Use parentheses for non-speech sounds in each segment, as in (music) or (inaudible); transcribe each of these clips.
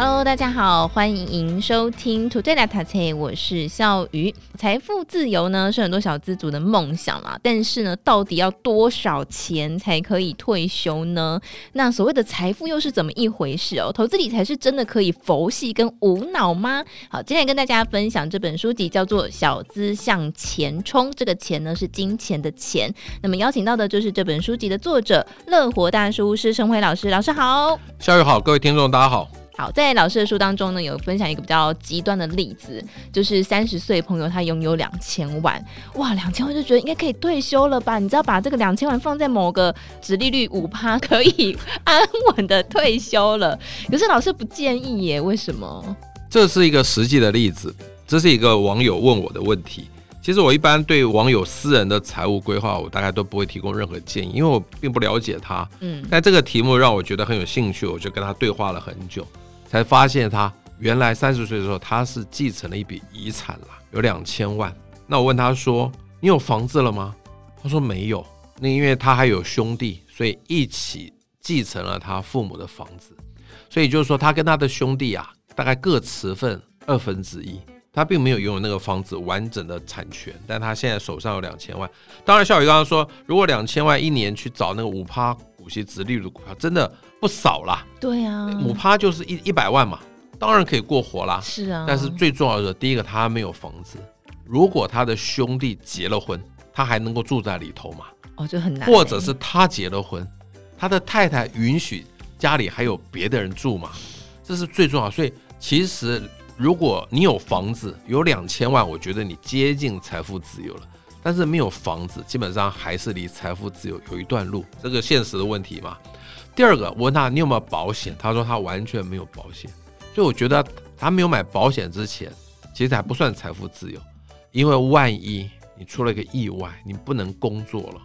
Hello，大家好，欢迎收听 Today 来读册，我是笑鱼。财富自由呢是很多小资族的梦想啦，但是呢，到底要多少钱才可以退休呢？那所谓的财富又是怎么一回事哦？投资理财是真的可以佛系跟无脑吗？好，今天跟大家分享这本书籍叫做《小资向前冲》，这个钱呢是金钱的钱。那么邀请到的就是这本书籍的作者乐活大叔施生辉老师，老师好，笑鱼好，各位听众大家好。好，在老师的书当中呢，有分享一个比较极端的例子，就是三十岁朋友他拥有两千万，哇，两千万就觉得应该可以退休了吧？你知道把这个两千万放在某个殖利率五趴，可以 (laughs) 安稳的退休了。可是老师不建议耶，为什么？这是一个实际的例子，这是一个网友问我的问题。其实我一般对网友私人的财务规划，我大概都不会提供任何建议，因为我并不了解他。嗯，但这个题目让我觉得很有兴趣，我就跟他对话了很久。才发现他原来三十岁的时候，他是继承了一笔遗产了，有两千万。那我问他说：“你有房子了吗？”他说没有。那因为他还有兄弟，所以一起继承了他父母的房子。所以就是说，他跟他的兄弟啊，大概各持份二分之一。他并没有拥有那个房子完整的产权，但他现在手上有两千万。当然，小雨刚刚说，如果两千万一年去找那个五趴股息直利率的股票，真的。不少啦，对啊，五趴就是一一百万嘛，当然可以过活啦。是啊，但是最重要的，第一个他没有房子，如果他的兄弟结了婚，他还能够住在里头吗？哦，就很难。或者是他结了婚，他的太太允许家里还有别的人住吗？这是最重要。所以其实如果你有房子，有两千万，我觉得你接近财富自由了。但是没有房子，基本上还是离财富自由有一段路，这个现实的问题嘛。第二个，我问他你有没有保险？他说他完全没有保险，所以我觉得他没有买保险之前，其实还不算财富自由，因为万一你出了一个意外，你不能工作了，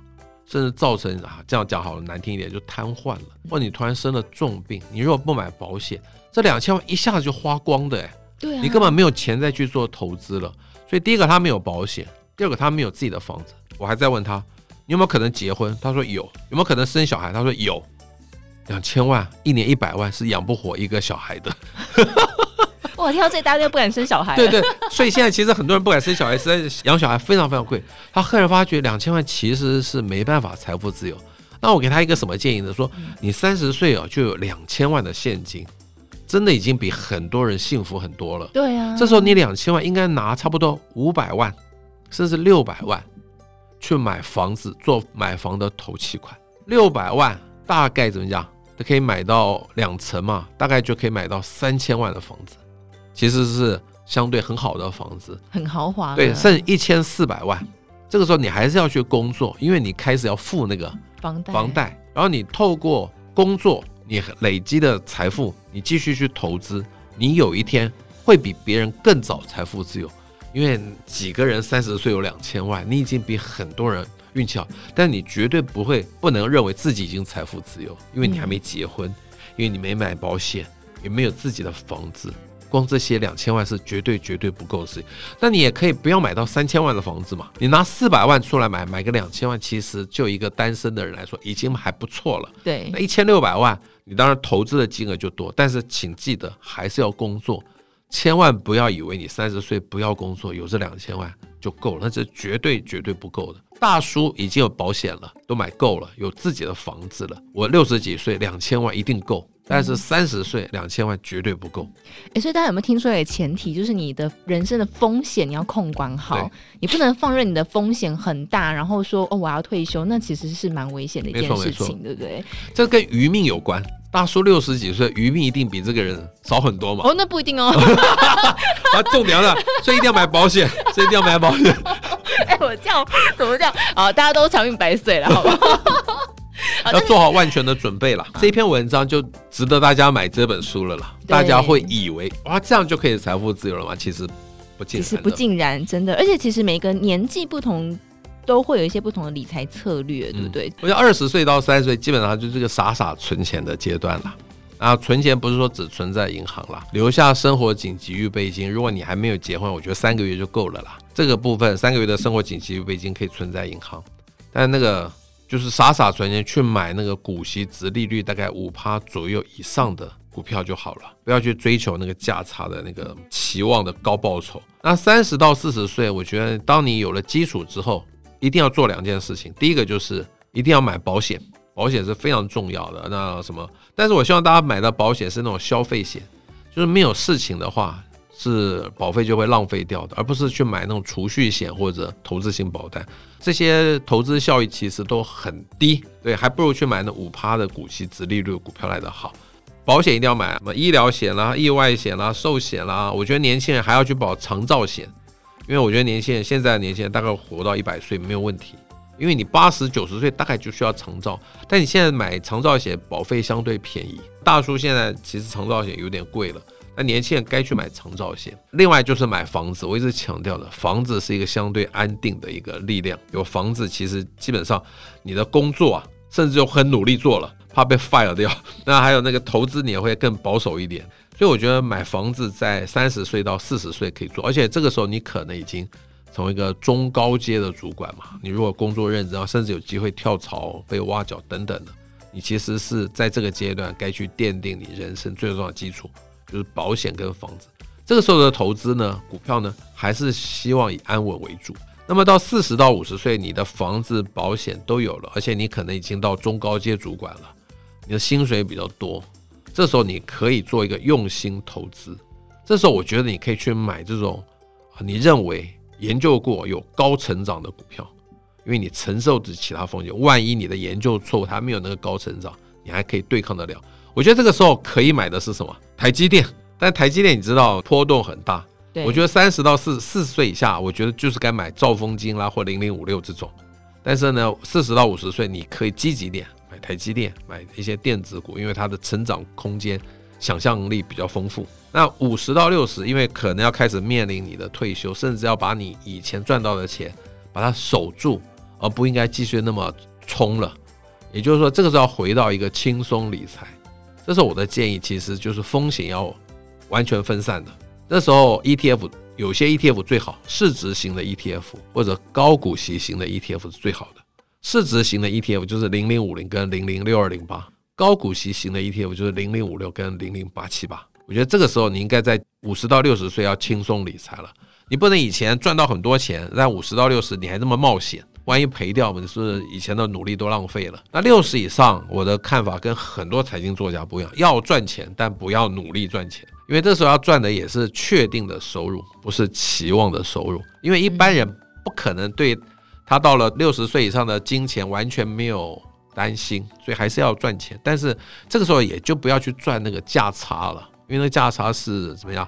甚至造成啊这样讲好了难听一点就瘫痪了，或你突然生了重病，你如果不买保险，这两千万一下子就花光的哎，对，你根本没有钱再去做投资了。所以第一个他没有保险，第二个他没有自己的房子。我还在问他你有没有可能结婚？他说有。有没有可能生小孩？他说有。两千万一年一百万是养不活一个小孩的。(laughs) 我听到这大家都不敢生小孩。对对，所以现在其实很多人不敢生小孩，实在是养小孩非常非常贵。他赫然发觉两千万其实是没办法财富自由。那我给他一个什么建议呢？说你三十岁啊就有两千万的现金，真的已经比很多人幸福很多了。对啊，这时候你两千万应该拿差不多五百万，甚至六百万去买房子做买房的头期款。六百万大概怎么讲？它可以买到两层嘛，大概就可以买到三千万的房子，其实是相对很好的房子，很豪华。对，剩一千四百万，这个时候你还是要去工作，因为你开始要付那个房贷，房贷，然后你透过工作，你累积的财富，你继续去投资，你有一天会比别人更早财富自由，因为几个人三十岁有两千万，你已经比很多人。运气好，但你绝对不会不能认为自己已经财富自由，因为你还没结婚，因为你没买保险，也没有自己的房子，光这些两千万是绝对绝对不够的事情。那你也可以不要买到三千万的房子嘛，你拿四百万出来买，买个两千万，其实就一个单身的人来说已经还不错了。对，那一千六百万，你当然投资的金额就多，但是请记得还是要工作，千万不要以为你三十岁不要工作，有这两千万就够了，那是绝对绝对不够的。大叔已经有保险了，都买够了，有自己的房子了。我六十几岁，两千万一定够，但是三十岁两千万绝对不够。哎、欸，所以大家有没有听出来的前提，就是你的人生的风险你要控管好，你不能放任你的风险很大，然后说哦我要退休，那其实是蛮危险的一件事情，对不对？这跟余命有关。大叔六十几岁，余命一定比这个人少很多嘛？哦，那不一定哦。(laughs) 啊，重点了，所以一定要买保险，(laughs) 所以一定要买保险。(laughs) 哎、欸，我这样怎么这样啊？大家都长命百岁了，好不好？要做好万全的准备了。这篇文章就值得大家买这本书了啦。大家会以为哇，这样就可以财富自由了吗？其实不尽然，其实不尽然，真的。而且其实每个年纪不同。都会有一些不同的理财策略，对不对？嗯、我觉得二十岁到三十岁基本上就是这个傻傻存钱的阶段了。啊，存钱不是说只存在银行啦，留下生活紧急预备金。如果你还没有结婚，我觉得三个月就够了啦。这个部分三个月的生活紧急预备金可以存在银行，但那个就是傻傻存钱去买那个股息殖利率大概五趴左右以上的股票就好了，不要去追求那个价差的那个期望的高报酬。那三十到四十岁，我觉得当你有了基础之后，一定要做两件事情。第一个就是一定要买保险。保险是非常重要的，那什么？但是我希望大家买的保险是那种消费险，就是没有事情的话，是保费就会浪费掉的，而不是去买那种储蓄险或者投资型保单，这些投资效益其实都很低，对，还不如去买那五趴的股息、殖利率股票来的好。保险一定要买什么医疗险啦、意外险啦、寿险啦，我觉得年轻人还要去保长照险，因为我觉得年轻人现在的年轻人大概活到一百岁没有问题。因为你八十九十岁大概就需要长照，但你现在买长照险保费相对便宜。大叔现在其实长照险有点贵了，那年轻人该去买长照险。另外就是买房子，我一直强调的，房子是一个相对安定的一个力量。有房子，其实基本上你的工作啊，甚至就很努力做了，怕被 fire 掉。(laughs) 那还有那个投资，你也会更保守一点。所以我觉得买房子在三十岁到四十岁可以做，而且这个时候你可能已经。成为一个中高阶的主管嘛，你如果工作认真，甚至有机会跳槽、被挖角等等的，你其实是在这个阶段该去奠定你人生最重要的基础，就是保险跟房子。这个时候的投资呢，股票呢，还是希望以安稳为主。那么到四十到五十岁，你的房子、保险都有了，而且你可能已经到中高阶主管了，你的薪水比较多，这时候你可以做一个用心投资。这时候我觉得你可以去买这种，你认为。研究过有高成长的股票，因为你承受着其他风险。万一你的研究错误，它没有那个高成长，你还可以对抗得了。我觉得这个时候可以买的是什么？台积电。但台积电你知道波动很大，我觉得三十到四四十岁以下，我觉得就是该买兆丰金啦或零零五六这种。但是呢，四十到五十岁你可以积极点买台积电，买一些电子股，因为它的成长空间。想象力比较丰富。那五十到六十，因为可能要开始面临你的退休，甚至要把你以前赚到的钱把它守住，而不应该继续那么冲了。也就是说，这个时候要回到一个轻松理财。这是我的建议，其实就是风险要完全分散的。那时候 ETF 有些 ETF 最好，市值型的 ETF 或者高股息型的 ETF 是最好的。市值型的 ETF 就是零零五零跟零零六二零八。高股息型的 ETF 就是零零五六跟零零八七八，我觉得这个时候你应该在五十到六十岁要轻松理财了。你不能以前赚到很多钱，但五十到六十你还这么冒险，万一赔掉，我们是以前的努力都浪费了。那六十以上，我的看法跟很多财经作家不一样，要赚钱，但不要努力赚钱，因为这时候要赚的也是确定的收入，不是期望的收入。因为一般人不可能对他到了六十岁以上的金钱完全没有。担心，所以还是要赚钱，但是这个时候也就不要去赚那个价差了，因为那个价差是怎么样，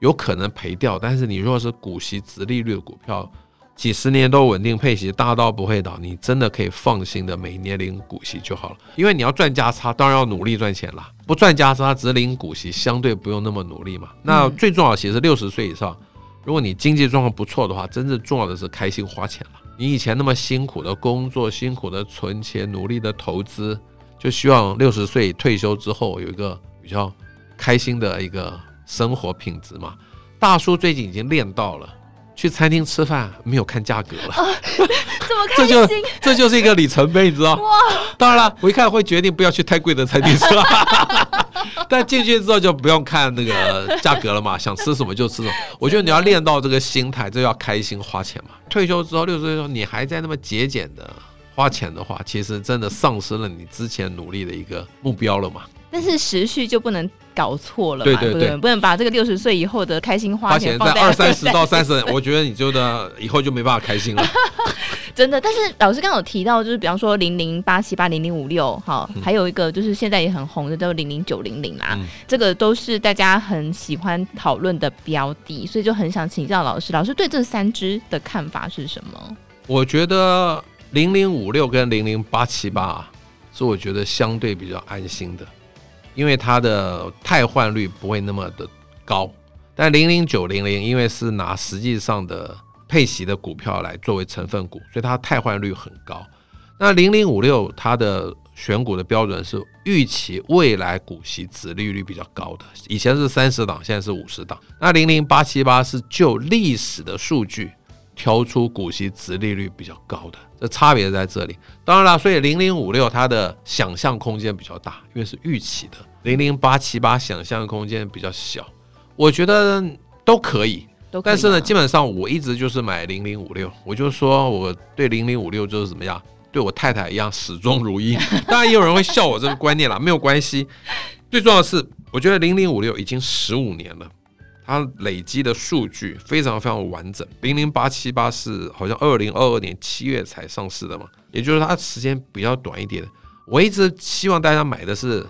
有可能赔掉。但是你如果是股息、直利率的股票，几十年都稳定配息，大到不会倒，你真的可以放心的每年领股息就好了。因为你要赚价差，当然要努力赚钱啦。不赚价差，只领股息，相对不用那么努力嘛。那最重要的其实六十岁以上，如果你经济状况不错的话，真正重要的是开心花钱了。你以前那么辛苦的工作，辛苦的存钱，努力的投资，就希望六十岁退休之后有一个比较开心的一个生活品质嘛。大叔最近已经练到了，去餐厅吃饭没有看价格了，啊、这么 (laughs) 开心，这就这就是一个里程碑，你知道？哇！当然了，我一看会决定不要去太贵的餐厅吃了。(laughs) 但进去之后就不用看那个价格了嘛，想吃什么就吃什么。我觉得你要练到这个心态，就要开心花钱嘛。退休之后六十岁的时候，你还在那么节俭的花钱的话，其实真的丧失了你之前努力的一个目标了嘛。但是时序就不能搞错了嘛，对对对，不能把这个六十岁以后的开心花钱放在二三十到 (laughs) 三十，我觉得你就的以后就没办法开心了。(laughs) 真的，但是老师刚刚有提到，就是比方说零零八七八零零五六，哈，还有一个就是现在也很红的叫零零九零零啦，嗯、这个都是大家很喜欢讨论的标的，所以就很想请教老师，老师对这三只的看法是什么？我觉得零零五六跟零零八七八是我觉得相对比较安心的，因为它的汰换率不会那么的高，但零零九零零因为是拿实际上的。配息的股票来作为成分股，所以它汰换率很高。那零零五六它的选股的标准是预期未来股息殖利率比较高的，以前是三十档，现在是五十档。那零零八七八是就历史的数据挑出股息殖利率比较高的，这差别在这里。当然了，所以零零五六它的想象空间比较大，因为是预期的；零零八七八想象空间比较小。我觉得都可以，可以啊，但是呢，基本上我一直就是买零零五六，我就说我对零零五六就是怎么样。对我太太一样始终如一，(laughs) 当然也有人会笑我这个观念啦，没有关系。最重要的是，我觉得零零五六已经十五年了，它累积的数据非常非常完整。零零八七八是好像二零二二年七月才上市的嘛，也就是它时间比较短一点。我一直希望大家买的是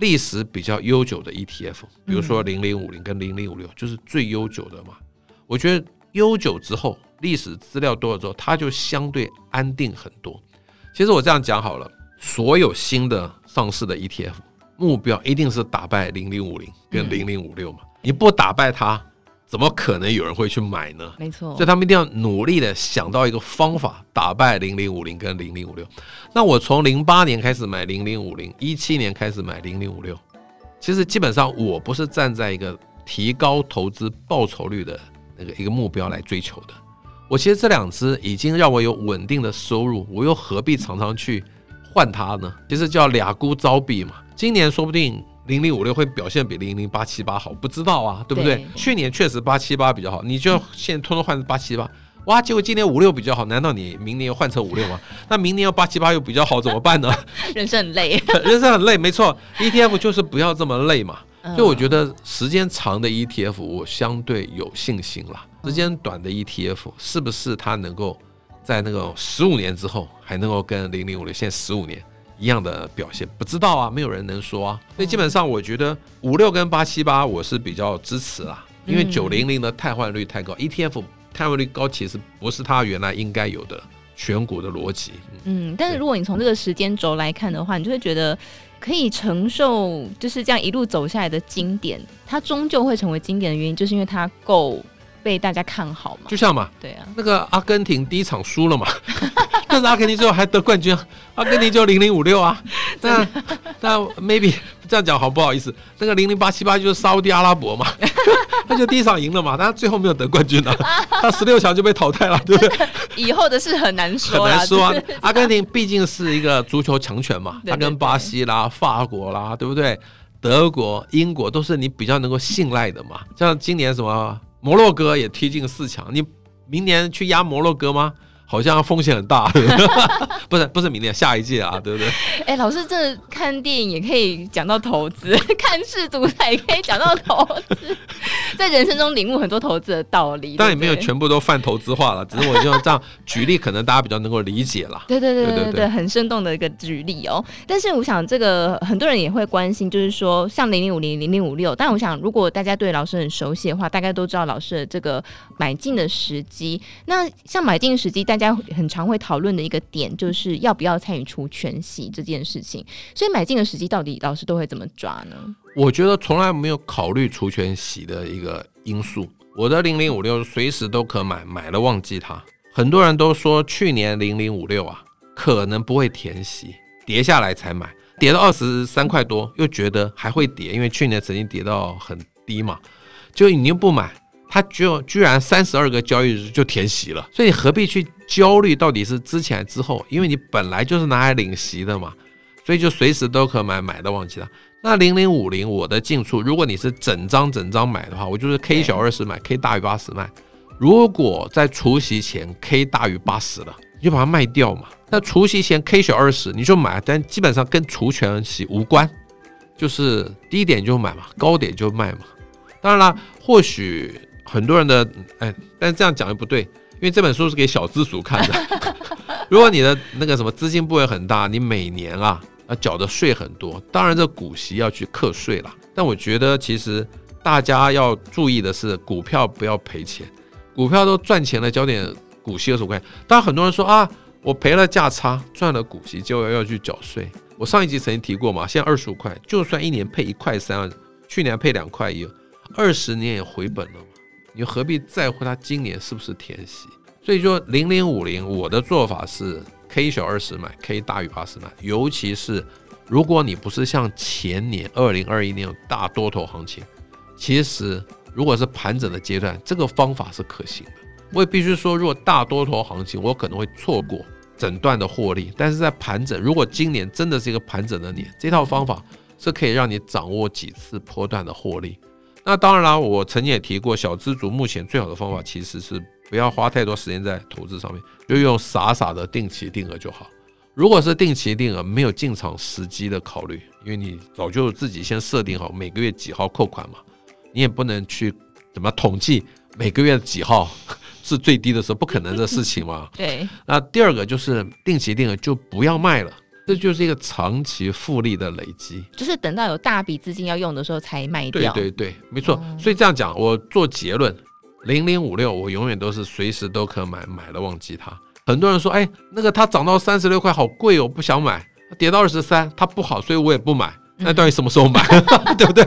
历史比较悠久的 ETF，比如说零零五零跟零零五六就是最悠久的嘛。我觉得悠久之后，历史资料多了之后，它就相对安定很多。其实我这样讲好了，所有新的上市的 ETF 目标一定是打败零零五零跟零零五六嘛，你不打败它，怎么可能有人会去买呢？没错，所以他们一定要努力的想到一个方法打败零零五零跟零零五六。那我从零八年开始买零零五零，一七年开始买零零五六，其实基本上我不是站在一个提高投资报酬率的那个一个目标来追求的。我其实这两只已经让我有稳定的收入，我又何必常常去换它呢？其实叫俩孤招弊嘛。今年说不定零零五六会表现比零零八七八好，不知道啊，对不对？对，去年确实八七八比较好，你就现在通通换成八七八，哇，结果今年五六比较好，难道你明年又换成五六吗？那明年要八七八又比较好，怎么办呢？人生很累，(laughs) 人生很累，没错，ETF 就是不要这么累嘛。所以我觉得时间长的 ETF 我相对有信心了。时间短的 ETF 是不是它能够在那个十五年之后还能够跟零零五六现在十五年一样的表现？不知道啊，没有人能说啊。所以基本上我觉得五六跟八七八我是比较支持啦，因为九零零的汰换率太高，ETF 汰换率高其实不是它原来应该有的选股的逻辑。嗯，但是如果你从这个时间轴来看的话，你就会觉得。可以承受就是这样一路走下来的经典，它终究会成为经典的原因，就是因为它够被大家看好嘛。就像嘛，对啊，那个阿根廷第一场输了嘛，但是阿根廷最后还得冠军，阿根廷就零零五六啊。(laughs) 那那 maybe 这样讲好不好意思？那个零零八七八就是沙乌地阿拉伯嘛。(laughs) 他就第一场赢了嘛，但他最后没有得冠军啊，他十六强就被淘汰了，对不对？(laughs) 以后的事很难说，很难说啊。阿根廷毕竟是一个足球强权嘛，他跟巴西啦、法国啦，对不对？德国、英国都是你比较能够信赖的嘛。像今年什么摩洛哥也踢进四强，你明年去压摩洛哥吗？好像风险很大，(laughs) 不是不是明年下一届啊，对不对？(laughs) 哎、欸，老师，这看电影也可以讲到投资，(laughs) 看世足赛也可以讲到投资，在人生中领悟很多投资的道理。但也没有全部都泛投资化了，只是我就这样举例，可能大家比较能够理解了。对对对对对对，很生动的一个举例哦。但是我想，这个很多人也会关心，就是说像零零五零、零零五六。但我想，如果大家对老师很熟悉的话，大概都知道老师的这个买进的时机。那像买进时机，大家很常会讨论的一个点，就是要不要参与除权息这件事情。所以买进的时机到底老师都会怎么抓呢？我觉得从来没有考虑除权息的一个因素。我的零零五六随时都可买，买了忘记它。很多人都说去年零零五六啊可能不会填息，跌下来才买，跌到二十三块多又觉得还会跌，因为去年曾经跌到很低嘛，就你又不买。它就居然三十二个交易日就填息了，所以你何必去焦虑到底是之前之后？因为你本来就是拿来领息的嘛，所以就随时都可买，买的忘记了。那零零五零我的进出，如果你是整张整张买的话，我就是 K 小二十买，K 大于八十卖。如果在除夕前 K 大于八十了，你就把它卖掉嘛。那除夕前 K 小二十你就买，但基本上跟除权息无关，就是低点就买嘛，高点就卖嘛。当然了，或许。很多人的哎，但这样讲又不对，因为这本书是给小资族看的。(laughs) 如果你的那个什么资金部位很大，你每年啊啊缴的税很多，当然这股息要去课税了。但我觉得其实大家要注意的是，股票不要赔钱，股票都赚钱了，交点股息二十五块。当然很多人说啊，我赔了价差，赚了股息就要要去缴税。我上一集曾经提过嘛，现在二十五块，就算一年配一块三，去年配两块一，二十年也回本了。你何必在乎它今年是不是填息？所以说零零五零，我的做法是 K 小二十买，K 大于八十买。尤其是如果你不是像前年二零二一年有大多头行情，其实如果是盘整的阶段，这个方法是可行的。我也必须说，如果大多头行情，我可能会错过整段的获利。但是在盘整，如果今年真的是一个盘整的年，这套方法是可以让你掌握几次波段的获利。那当然啦，我曾经也提过，小资族目前最好的方法其实是不要花太多时间在投资上面，就用傻傻的定期定额就好。如果是定期定额，没有进场时机的考虑，因为你早就自己先设定好每个月几号扣款嘛，你也不能去怎么统计每个月几号 (laughs) 是最低的时候，不可能的事情嘛。(laughs) 对。那第二个就是定期定额就不要卖了。这就是一个长期复利的累积，就是等到有大笔资金要用的时候才卖掉。对对对，没错。哦、所以这样讲，我做结论，零零五六我永远都是随时都可买，买了忘记它。很多人说，哎，那个它涨到三十六块好贵哦，不想买；跌到二十三，它不好，所以我也不买。那到底什么时候买？嗯、(laughs) 对不对？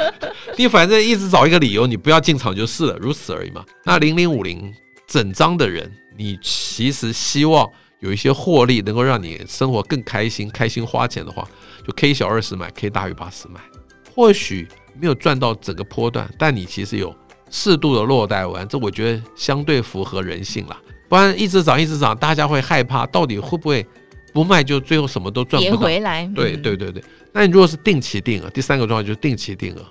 (laughs) 你反正一直找一个理由，你不要进场就是了，如此而已嘛。那零零五零整张的人，你其实希望。有一些获利能够让你生活更开心，开心花钱的话，就 K 小二十买，K 大于八十买。或许没有赚到整个波段，但你其实有适度的落袋玩，这我觉得相对符合人性了。不然一直涨一直涨，大家会害怕，到底会不会不卖就最后什么都赚不到？回来。对对对对。那你如果是定期定额，第三个状态就是定期定额，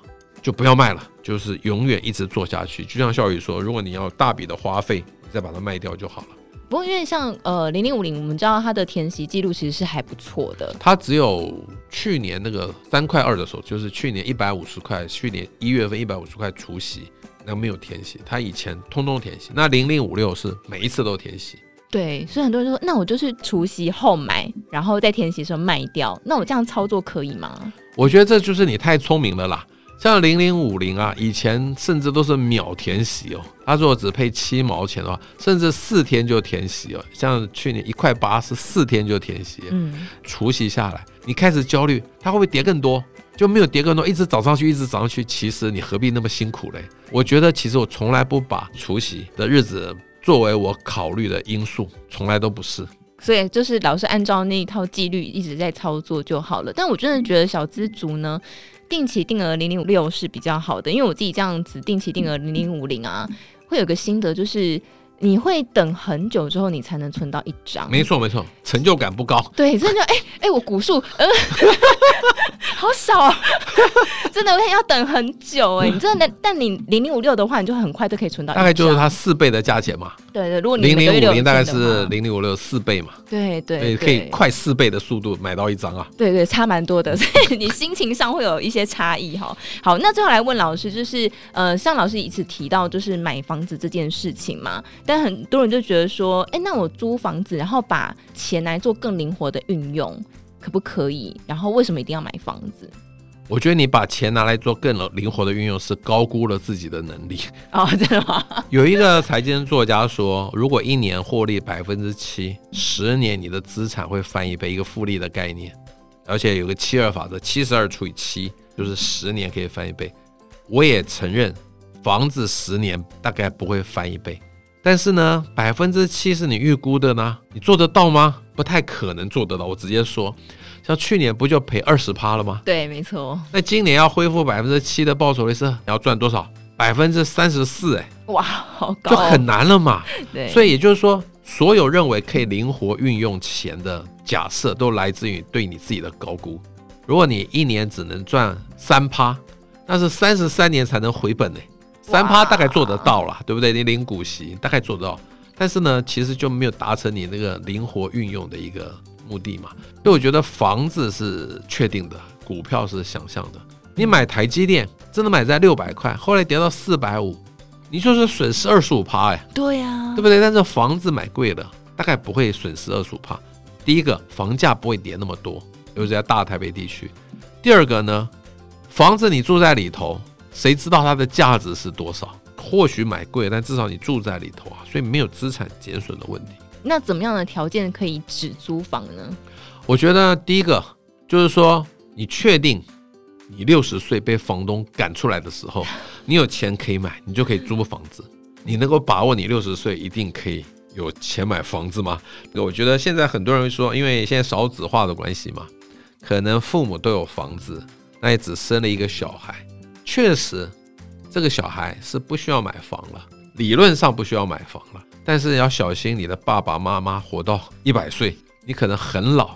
就不要卖了，就是永远一直做下去。就像笑宇说，如果你要大笔的花费，你再把它卖掉就好了。不过，因为像呃零零五零，我们知道它的填息记录其实是还不错的。它只有去年那个三块二的时候，就是去年一百五十块，去年一月份一百五十块除息，那没有填息。它以前通通填息。那零零五六是每一次都填息。对，所以很多人说，那我就是除夕后买，然后在填息的时候卖掉。那我这样操作可以吗？我觉得这就是你太聪明了啦。像零零五零啊，以前甚至都是秒填息哦。他如果只配七毛钱的话，甚至四天就填息哦。像去年一块八是四天就填息，嗯，除息下来，你开始焦虑，它会不会跌更多？就没有跌更多，一直涨上去，一直涨上去。其实你何必那么辛苦嘞？我觉得其实我从来不把除息的日子作为我考虑的因素，从来都不是。所以就是老是按照那一套纪律一直在操作就好了。但我真的觉得小资族呢。定期定额零零五六是比较好的，因为我自己这样子定期定额零零五零啊，会有个心得就是。你会等很久之后，你才能存到一张。没错没错，成就感不高。对，真的哎 (laughs) 哎，我股数呃，(laughs) 好少啊，(laughs) 真的我要等很久哎。你真的，但你零零五六的话，你就很快就可以存到。大概就是它四倍的价钱嘛。对对，如果你零零五零大概是零零五六四倍嘛。对对，可以快四倍的速度买到一张啊。对对，差蛮多的，所以你心情上会有一些差异哈。好，那最后来问老师，就是呃，像老师一直提到就是买房子这件事情嘛。但很多人就觉得说，哎，那我租房子，然后把钱来做更灵活的运用，可不可以？然后为什么一定要买房子？我觉得你把钱拿来做更灵活的运用，是高估了自己的能力。(laughs) 哦，真的吗？(laughs) 有一个财经作家说，如果一年获利百分之七，十年你的资产会翻一倍，一个复利的概念。而且有个七二法则，七十二除以七就是十年可以翻一倍。我也承认，房子十年大概不会翻一倍。但是呢，百分之七是你预估的呢，你做得到吗？不太可能做得到。我直接说，像去年不就赔二十趴了吗？对，没错。那今年要恢复百分之七的报酬率是你要赚多少？百分之三十四，哎，哇，好高，就很难了嘛。对，所以也就是说，所有认为可以灵活运用钱的假设，都来自于对你自己的高估。如果你一年只能赚三趴，那是三十三年才能回本呢。三趴大概做得到了，对不对？你领股息大概做得到，但是呢，其实就没有达成你那个灵活运用的一个目的嘛。所以我觉得房子是确定的，股票是想象的。你买台积电真的买在六百块，后来跌到四百五，你就是损失二十五趴哎。对呀，对不对？但是房子买贵了，大概不会损失二十五趴。第一个，房价不会跌那么多，尤其在大台北地区。第二个呢，房子你住在里头。谁知道它的价值是多少？或许买贵，但至少你住在里头啊，所以没有资产减损的问题。那怎么样的条件可以只租房呢？我觉得第一个就是说，你确定你六十岁被房东赶出来的时候，(laughs) 你有钱可以买，你就可以租房子。你能够把握你六十岁一定可以有钱买房子吗？我觉得现在很多人说，因为现在少子化的关系嘛，可能父母都有房子，那也只生了一个小孩。确实，这个小孩是不需要买房了，理论上不需要买房了。但是要小心，你的爸爸妈妈活到一百岁，你可能很老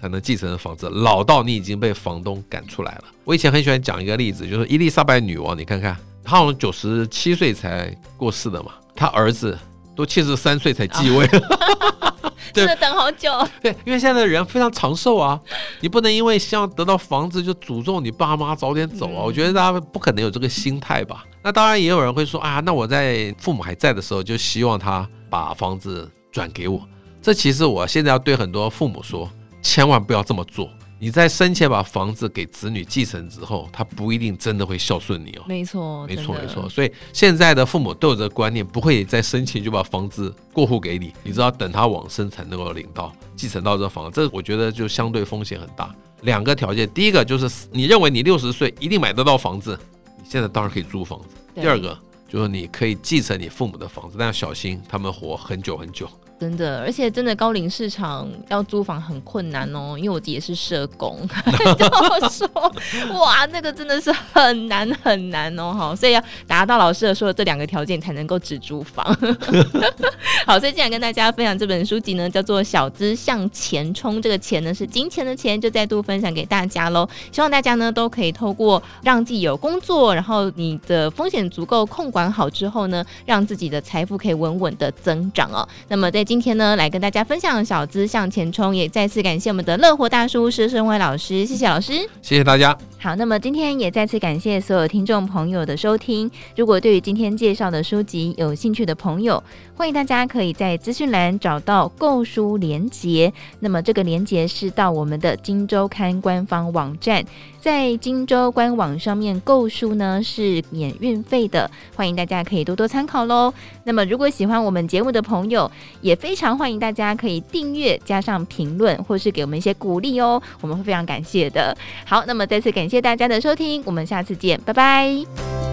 才能继承房子，老到你已经被房东赶出来了。我以前很喜欢讲一个例子，就是伊丽莎白女王，你看看，她好像九十七岁才过世的嘛，她儿子。都七十三岁才继位，(laughs) 真的等好久。对，因为现在的人非常长寿啊，(laughs) 你不能因为希望得到房子就诅咒你爸妈早点走啊。我觉得大家不可能有这个心态吧。那当然也有人会说啊，那我在父母还在的时候就希望他把房子转给我。这其实我现在要对很多父母说，千万不要这么做。你在生前把房子给子女继承之后，他不一定真的会孝顺你哦。没错，没错，没错。所以现在的父母都有这个观念，不会在生前就把房子过户给你，你知道等他往生才能够领到继承到这房子。这我觉得就相对风险很大。两个条件，第一个就是你认为你六十岁一定买得到房子，你现在当然可以租房子。第二个就是你可以继承你父母的房子，但要小心他们活很久很久。真的，而且真的高龄市场要租房很困难哦，因为我自己也是社工，(laughs) 这么说，哇，那个真的是很难很难哦，好，所以要达到老师的说的这两个条件才能够只租房。(laughs) 好，所以今天跟大家分享这本书籍呢，叫做《小资向前冲》，这个钱呢是金钱的钱，就再度分享给大家喽。希望大家呢都可以透过让自己有工作，然后你的风险足够控管好之后呢，让自己的财富可以稳稳的增长哦。那么在今天呢，来跟大家分享小资向前冲，也再次感谢我们的乐活大叔施生辉老师，谢谢老师，谢谢大家。好，那么今天也再次感谢所有听众朋友的收听。如果对于今天介绍的书籍有兴趣的朋友，欢迎大家可以在资讯栏找到购书连结。那么这个连结是到我们的金周刊官方网站，在荆州官网上面购书呢是免运费的，欢迎大家可以多多参考喽。那么如果喜欢我们节目的朋友，也非常欢迎大家可以订阅加上评论，或是给我们一些鼓励哦，我们会非常感谢的。好，那么再次感。谢大家的收听，我们下次见，拜拜。